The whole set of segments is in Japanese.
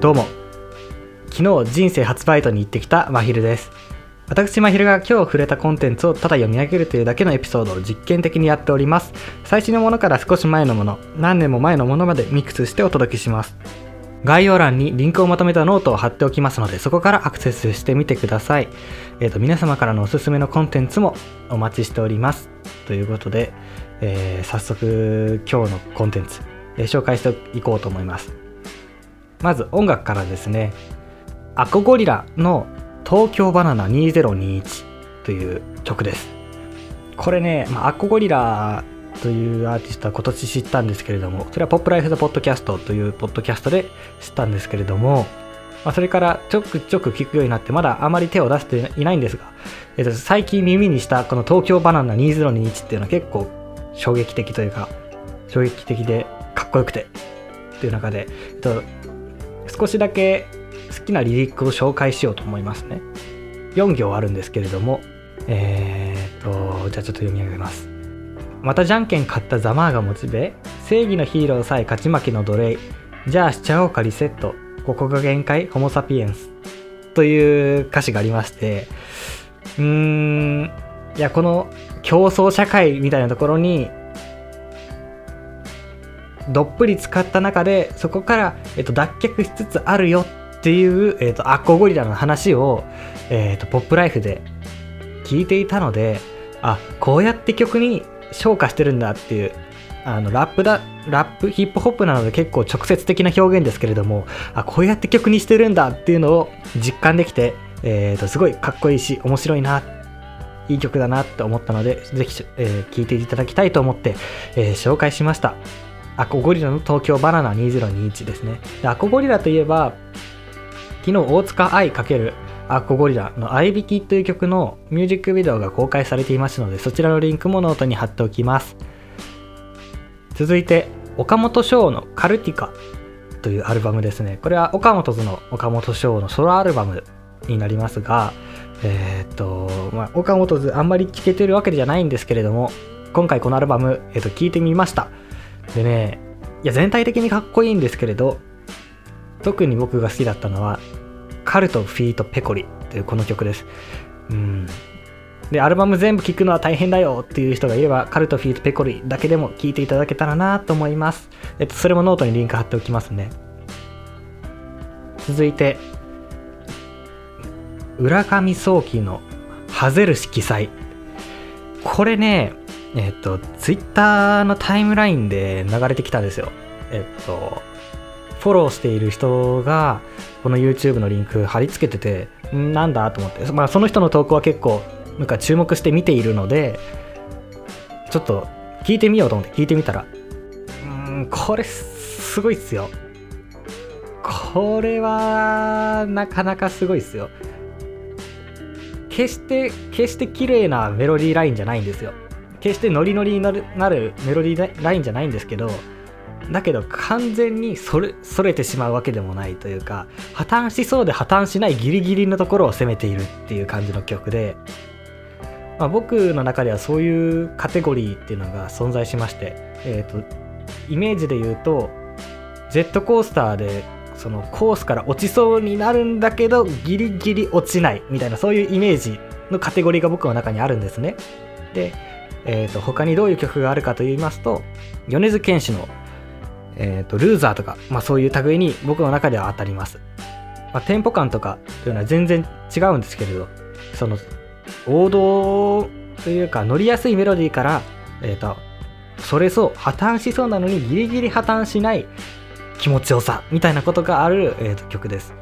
どうも。昨日人生初バイトに行ってきたまひるです。私まひるが今日触れたコンテンツをただ読み上げるというだけのエピソードを実験的にやっております。最新のものから少し前のもの何年も前のものまでミックスしてお届けします。概要欄にリンクをまとめたノートを貼っておきますのでそこからアクセスしてみてください、えーと、皆様からのおすすめのコンテンツもお待ちしております。ということで、えー、早速今日のコンテンツ、え、紹介していこうと思います。まず音楽からですね。アコゴリラの東京バナナ2021という曲です。これね、まあ、アコゴリラというアーティストは今年知ったんですけれども、それはポップライフ・ザ・ポッドキャストというポッドキャストで知ったんですけれども、まあ、それからちょくちょく聞くようになって、まだあまり手を出していないんですが、えっと、最近耳にしたこの東京バナナ2021っていうのは結構衝撃的というか、衝撃的でかっこよくてっていう中で、えっと、少しだけ好きなリリックを紹介しようと思いますね。4行あるんですけれども、えー、っと、じゃあちょっと読み上げます。またじゃんけん買ったざまあがモチベ正義のヒーローさえ勝ち負けの奴隷じゃあしちゃおうかリセットここが限界ホモ・サピエンスという歌詞がありましてうーんいやこの競争社会みたいなところにどっぷり使った中でそこから、えっと、脱却しつつあるよっていう、えっと、アッコゴリラの話を、えっと、ポップライフで聞いていたのであこうやって曲に昇華してるんだっていうあのラップだラップヒップホップなので結構直接的な表現ですけれどもあこうやって曲にしてるんだっていうのを実感できて、えー、とすごいかっこいいし面白いないい曲だなって思ったのでぜひ、えー、聴いていただきたいと思って、えー、紹介しました。あっこゴリラの東京バナナ2021ですね。であっこゴリラといえば昨日大塚愛×あっこゴリラの「あいびき」という曲のミュージックビデオが公開されていますのでそちらのリンクもノートに貼っておきます。続いて岡本翔の「カルティカ」というアルバムですね。これは岡本図の岡本翔のソロアルバムになりますがえー、っと、まあ、岡本図あんまり聴けてるわけじゃないんですけれども今回このアルバム、えー、っと聴いてみました。でねいや全体的にかっこいいんですけれど特に僕が好きだったのはカルト・フィート・ペコリというこの曲です。うん。で、アルバム全部聴くのは大変だよっていう人がいれば、カルト・フィート・ペコリだけでも聴いていただけたらなと思います。えっと、それもノートにリンク貼っておきますね。続いて、浦上想起の爆ぜる色彩。これね、えっと、ツイッターのタイムラインで流れてきたんですよ。えっと、フォローしている人がこの YouTube のリンク貼り付けててんなんだと思って、まあ、その人の投稿は結構なんか注目して見ているのでちょっと聞いてみようと思って聞いてみたらうんこれすごいっすよ。これはなかなかすごいっすよ。決して決して綺麗なメロディーラインじゃないんですよ。決してノリノリになるメロディーラインじゃないんですけどだけど完全にそれそれてしまうわけでもないというか破綻しそうで破綻しないギリギリのところを攻めているっていう感じの曲で、まあ、僕の中ではそういうカテゴリーっていうのが存在しまして、えーと、イメージで言うとジェットコースターでそのコースから落ちそうになるんだけどギリギリ落ちないみたいなそういうイメージのカテゴリーが僕の中にあるんですね。で、えーと他にどういう曲があるかと言いますと米津玄師のえーと、ルーザーとか、まあ、そういう類に僕の中では当たります、まあ、テンポ感とかというのは全然違うんですけれどその王道というか乗りやすいメロディーから、えーと、それそう破綻しそうなのにギリギリ破綻しない気持ちよさみたいなことがある、えーと曲です。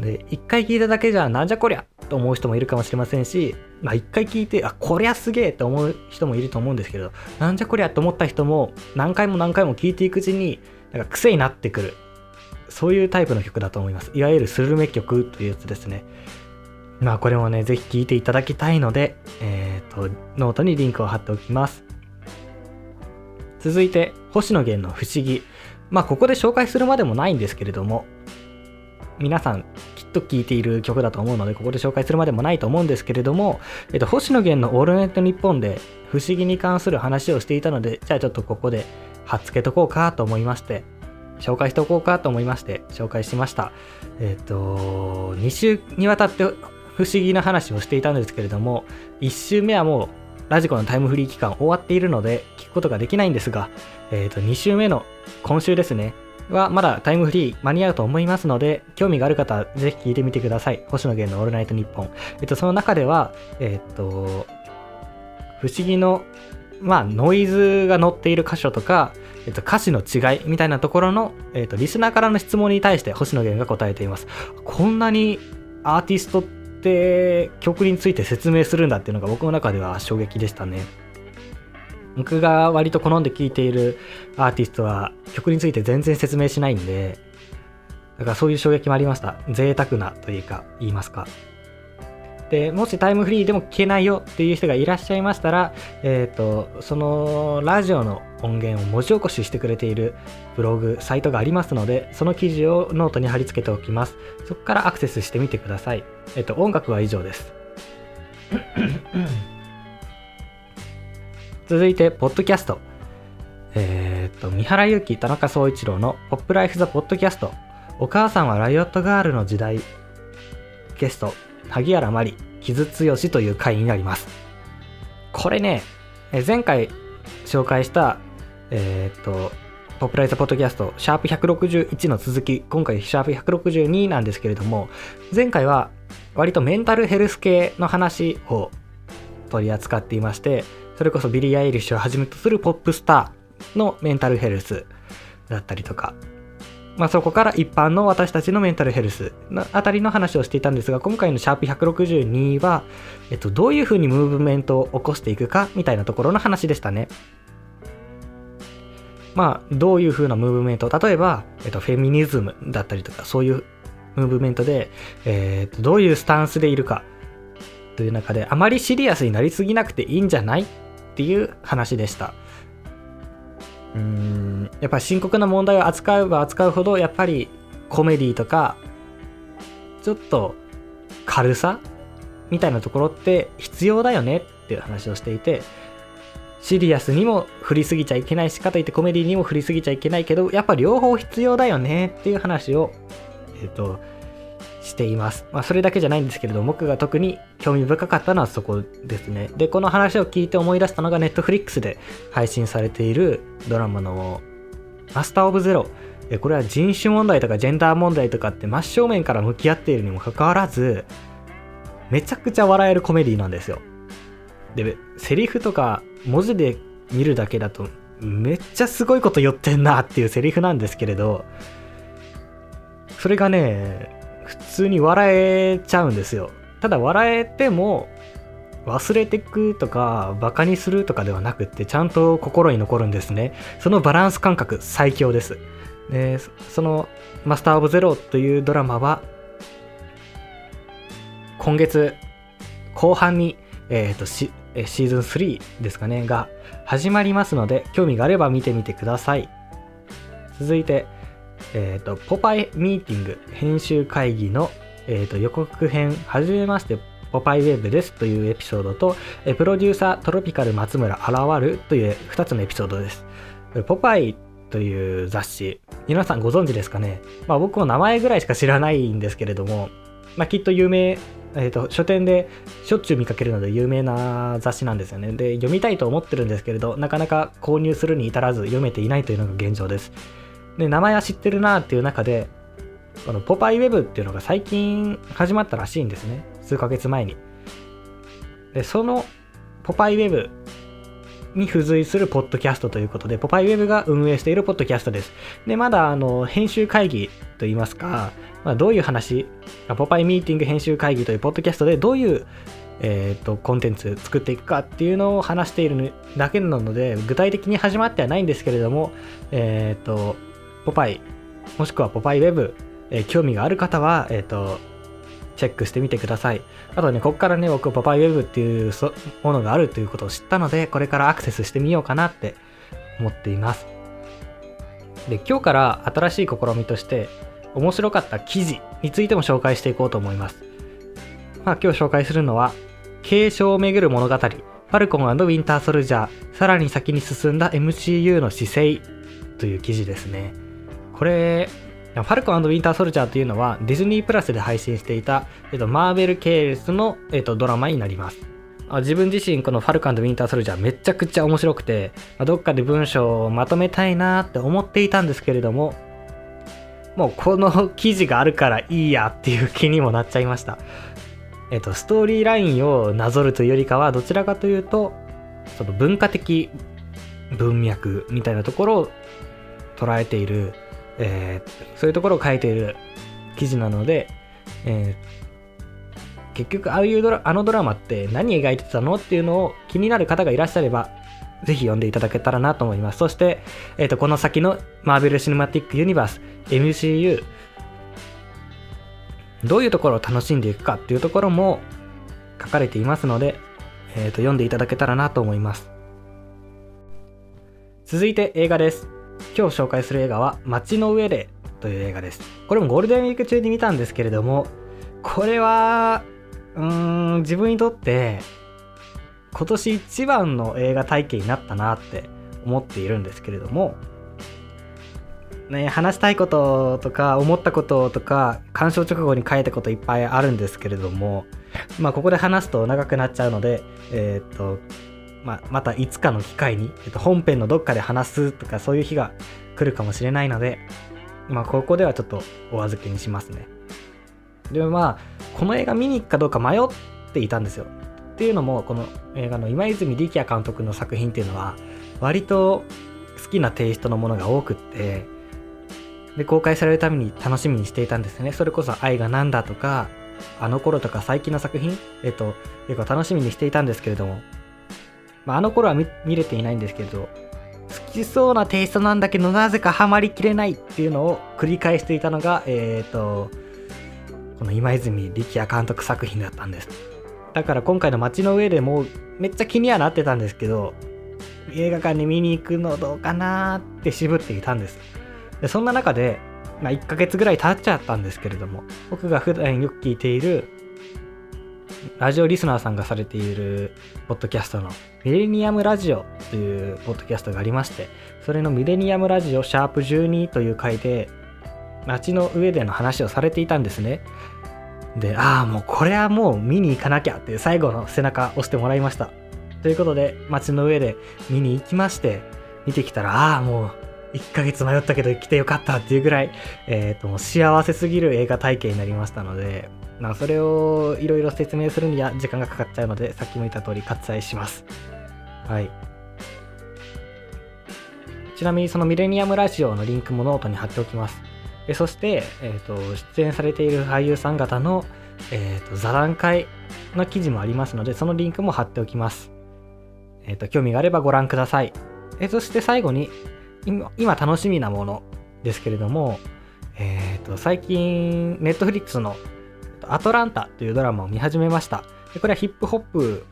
で一回聴いただけじゃなんじゃこりゃと思う人もいるかもしれませんしまあ一回聞いて、あ、こりゃすげえって思う人もいると思うんですけど、なんじゃこりゃって思った人も何回も何回も聞いていくうちに、なんか癖になってくる。そういうタイプの曲だと思います。いわゆるスルメ曲というやつですね。まあこれもね、ぜひ聴いていただきたいので、えっ、ー、と、ノートにリンクを貼っておきます。続いて、星野源の不思議。まあここで紹介するまでもないんですけれども、皆さんと聴いている曲だと思うのでここで紹介するまでもないと思うんですけれども、えっと、星野源の「オールナイトニッポン」で不思議に関する話をしていたのでじゃあちょっとここで貼っつけとこうかと思いまして紹介しておこうかと思いまして紹介しました。えっ、と2週にわたって不思議な話をしていたんですけれども1週目はもうラジコのタイムフリー期間終わっているので聞くことができないんですが、えっ、と2週目の今週ですねはまだタイムフリー間に合うと思いますので、興味がある方はぜひ聞いてみてください。星野源のオールナイトニッポン。えっと、その中では、えっと、不思議の、まあ、ノイズが乗っている箇所とか、えっと、歌詞の違いみたいなところの、えっと、リスナーからの質問に対して星野源が答えています。こんなにアーティストって曲について説明するんだっていうのが僕の中では衝撃でしたね。僕が割と好んで聴いているアーティストは曲について全然説明しないんで、だからそういう衝撃もありました。贅沢なというか、言いますか。で、もしタイムフリーでも聴けないよっていう人がいらっしゃいましたら、えっ、ー、と、そのラジオの音源を文字起こししてくれているブログ、サイトがありますので、その記事をノートに貼り付けておきます。そこからアクセスしてみてください。えっ、ー、と、音楽は以上です。続いて、ポッドキャスト。えー、っと、三原勇希、田中宗一郎のポップライフザポッドキャスト。お母さんはライオットガールの時代。ゲスト、萩原麻里、木津剛という回になります。これね、前回紹介した、えー、っと、ポップライフポッドキャスト、シャープ161の続き、今回シャープ162なんですけれども、前回は割とメンタルヘルス系の話を取り扱っていまして、それこそビリー・アイリッシュをはじめとするポップスターのメンタルヘルスだったりとか、まあ、そこから一般の私たちのメンタルヘルスのあたりの話をしていたんですが、今回のシャープ162は、えっと、どういうふうにムーブメントを起こしていくかみたいなところの話でしたね。まあ、どういうふうなムーブメント、例えば、えっと、フェミニズムだったりとか、そういうムーブメントで、えっと、どういうスタンスでいるかという中で、あまりシリアスになりすぎなくていいんじゃないっていう話でした。うーんやっぱり深刻な問題を扱えば扱うほどやっぱりコメディとかちょっと軽さみたいなところって必要だよねっていう話をしていてシリアスにも振りすぎちゃいけないしかといってコメディにも振りすぎちゃいけないけどやっぱ両方必要だよねっていう話をえっ、ー、としています。まあ、それだけじゃないんですけれど、僕が特に興味深かったのはそこですね。で、この話を聞いて思い出したのが Netflix で配信されているドラマのマスター・オブ・ゼロ。これは人種問題とかジェンダー問題とかって真正面から向き合っているにもかかわらず、めちゃくちゃ笑えるコメディなんですよ。で、セリフとか文字で見るだけだとめっちゃすごいこと言ってんなっていうセリフなんですけれど、それがね、普通に笑えちゃうんですよ。ただ笑えても忘れてくとかバカにするとかではなくってちゃんと心に残るんですね。そのバランス感覚最強です。でそのマスター・オブ・ゼロというドラマは今月後半に、えーと、シシーズン3ですかねが始まりますので興味があれば見てみてください。続いてえっ、ー、と、ポパイミーティング編集会議の、えーと、予告編、はじめまして、ポパイウェブですというエピソードと、えプロデューサートロピカル松村現るという2つのエピソードです。ポパイという雑誌、皆さんご存知ですかね、まあ、僕も名前ぐらいしか知らないんですけれども、まあ、きっと有名、えーと、書店でしょっちゅう見かけるので有名な雑誌なんですよね。で、読みたいと思ってるんですけれど、なかなか購入するに至らず読めていないというのが現状です。で、名前は知ってるなっていう中で、このポパイウェブっていうのが最近始まったらしいんですね。数ヶ月前に。で、そのポパイウェブに付随するポッドキャストということで、ポパイウェブが運営しているポッドキャストです。で、まだあの編集会議といいますか、まあ、どういう話、ポパイミーティング編集会議というポッドキャストでどういうえーと、コンテンツ作っていくかっていうのを話しているだけなので具体的に始まってはないんですけれども、えっ、ー、とポパイ、もしくはポパイウェブ、えー、興味がある方は、えっ、ー、と、チェックしてみてください。あとね、ここからね、僕、ポパイウェブっていうものがあるということを知ったので、これからアクセスしてみようかなって思っています。で、今日から新しい試みとして、面白かった記事についても紹介していこうと思います。まあ、今日紹介するのは、継承をめぐる物語、ファルコンウィンターソルジャー、さらに先に進んだ MCU の姿勢という記事ですね。これファルコンウィンターソルジャーというのはディズニープラスで配信していた、えっと、マーベル系列の、えっと、ドラマになります。自分自身このファルコンウィンターソルジャーめちゃくちゃ面白くて、ま、どっかで文章をまとめたいなって思っていたんですけれどももうこの記事があるからいいやっていう気にもなっちゃいました。えっとストーリーラインをなぞるというよりかはどちらかというとその文化的文脈みたいなところを捉えているえー、そういうところを書いている記事なので、えー、結局ああいうドラあのドラマって何描いてたのっていうのを気になる方がいらっしゃればぜひ読んでいただけたらなと思います。そして、えーと、この先のマーベル・シネマティック・ユニバース MCU どういうところを楽しんでいくかっていうところも書かれていますので、えーと読んでいただけたらなと思います。続いて映画です。今日紹介する映画は街の上でという映画です。これもゴールデンウィーク中に見たんですけれどもこれはうーん自分にとって今年一番の映画体験になったなって思っているんですけれどもね、話したいこととか思ったこととか鑑賞直後に書いたこといっぱいあるんですけれどもまあここで話すと長くなっちゃうのでえー、っとまあ、またいつかの機会に、えっと、本編のどっかで話すとかそういう日が来るかもしれないので、まあ、ここではちょっとお預けにしますね。でもまあ、この映画見に行くかどうか迷っていたんですよ。っていうのも、この映画の今泉力也監督の作品っていうのは、割と好きなテイストのものが多くって、で、公開されるために楽しみにしていたんですね。それこそ愛がなんだとか、あの頃とか最近の作品、えっと、結構楽しみにしていたんですけれども、まあ、あの頃は見れていないんですけど、好きそうなテイストなんだけど、なぜかハマりきれないっていうのを繰り返していたのが、えっ、ー、と、この今泉力也監督作品だったんです。だから今回の街の上でもうめっちゃ気にはなってたんですけど、映画館に見に行くのどうかなって渋っていたんです。でそんな中で、まあ、1ヶ月ぐらい経っちゃったんですけれども、僕が普段よく聞いているラジオリスナーさんがされているポッドキャストのミレニアムラジオというポッドキャストがありまして、それのミレニアムラジオシャープ12という回で、街の上での話をされていたんですね。で、ああ、もうこれはもう見に行かなきゃっていう最後の背中押してもらいました。ということで、街の上で見に行きまして、見てきたら、ああ、もう1ヶ月迷ったけど来てよかったっていうぐらい、え、ー、と、幸せすぎる映画体験になりましたので、まあ、それをいろいろ説明するには時間がかかっちゃうので、さっきも言った通り割愛します。はい。ちなみにそのミレニアムラジオのリンクもノートに貼っておきます。えそして、えーと、出演されている俳優さん方の、えーと、座談会の記事もありますので、そのリンクも貼っておきます。えっ、ー、と、興味があればご覧ください。えそして最後に今、今楽しみなものですけれども、え、ー、と、最近、ネットフリックスのアトランタというドラマを見始めました。でこれはヒップホップ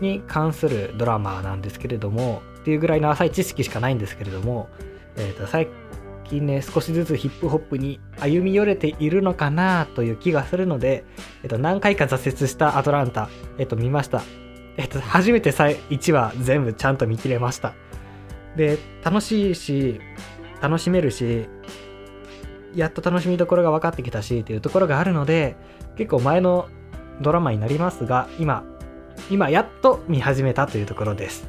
に関するドラマなんですけれども、っていうぐらいの浅い知識しかないんですけれども、えー、と最近ね、少しずつヒップホップに歩み寄れているのかなという気がするので、えー、と何回か挫折したアトランタ、えー、と見ました。えっ、と、初めて1話全部ちゃんと見切れました。で、楽しいし、楽しめるし、やっと楽しみどころが分かってきたしっていうところがあるので、結構前のドラマになりますが、今、今やっと見始めたというところです。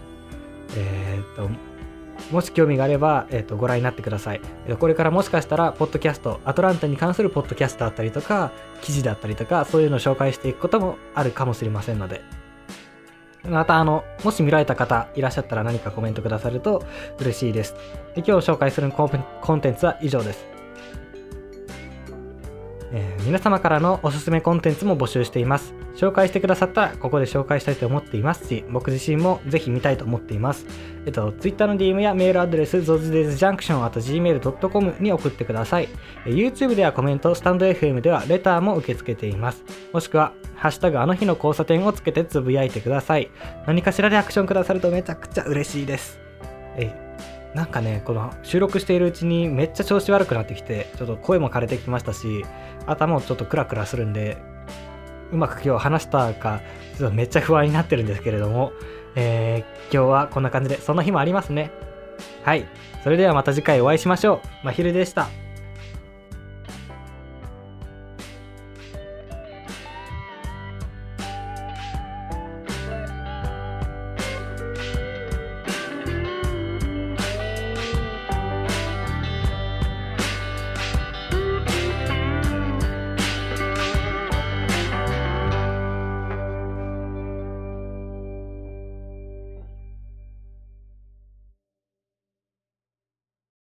えー、っと、もし興味があれば、えー、っとご覧になってください。これからもしかしたら、ポッドキャスト、アトランタに関するポッドキャストだったりとか、記事だったりとか、そういうのを紹介していくこともあるかもしれませんので、また、あの、もし見られた方いらっしゃったら何かコメントくださると嬉しいです。で今日紹介するコンテンツは以上です。えー、皆様からのおすすめコンテンツも募集しています。紹介してくださったらここで紹介したいと思っていますし、僕自身もぜひ見たいと思っています。えっと、Twitter の DM やメールアドレス、zozdesjunction.gmail.com に送ってください。YouTube ではコメント、スタンド FM ではレターも受け付けています。もしくは、ハッシュタグあの日の交差点をつけてつぶやいてください。何かしらでアクションくださるとめちゃくちゃ嬉しいです。えなんかね、この収録しているうちにめっちゃ調子悪くなってきて、ちょっと声も枯れてきましたし、頭もちょっとクラクラするんで、うまく今日話したか、ちょっとめっちゃ不安になってるんですけれども、えー、今日はこんな感じで、そんな日もありますね。はい。それではまた次回お会いしましょう。まひるでした。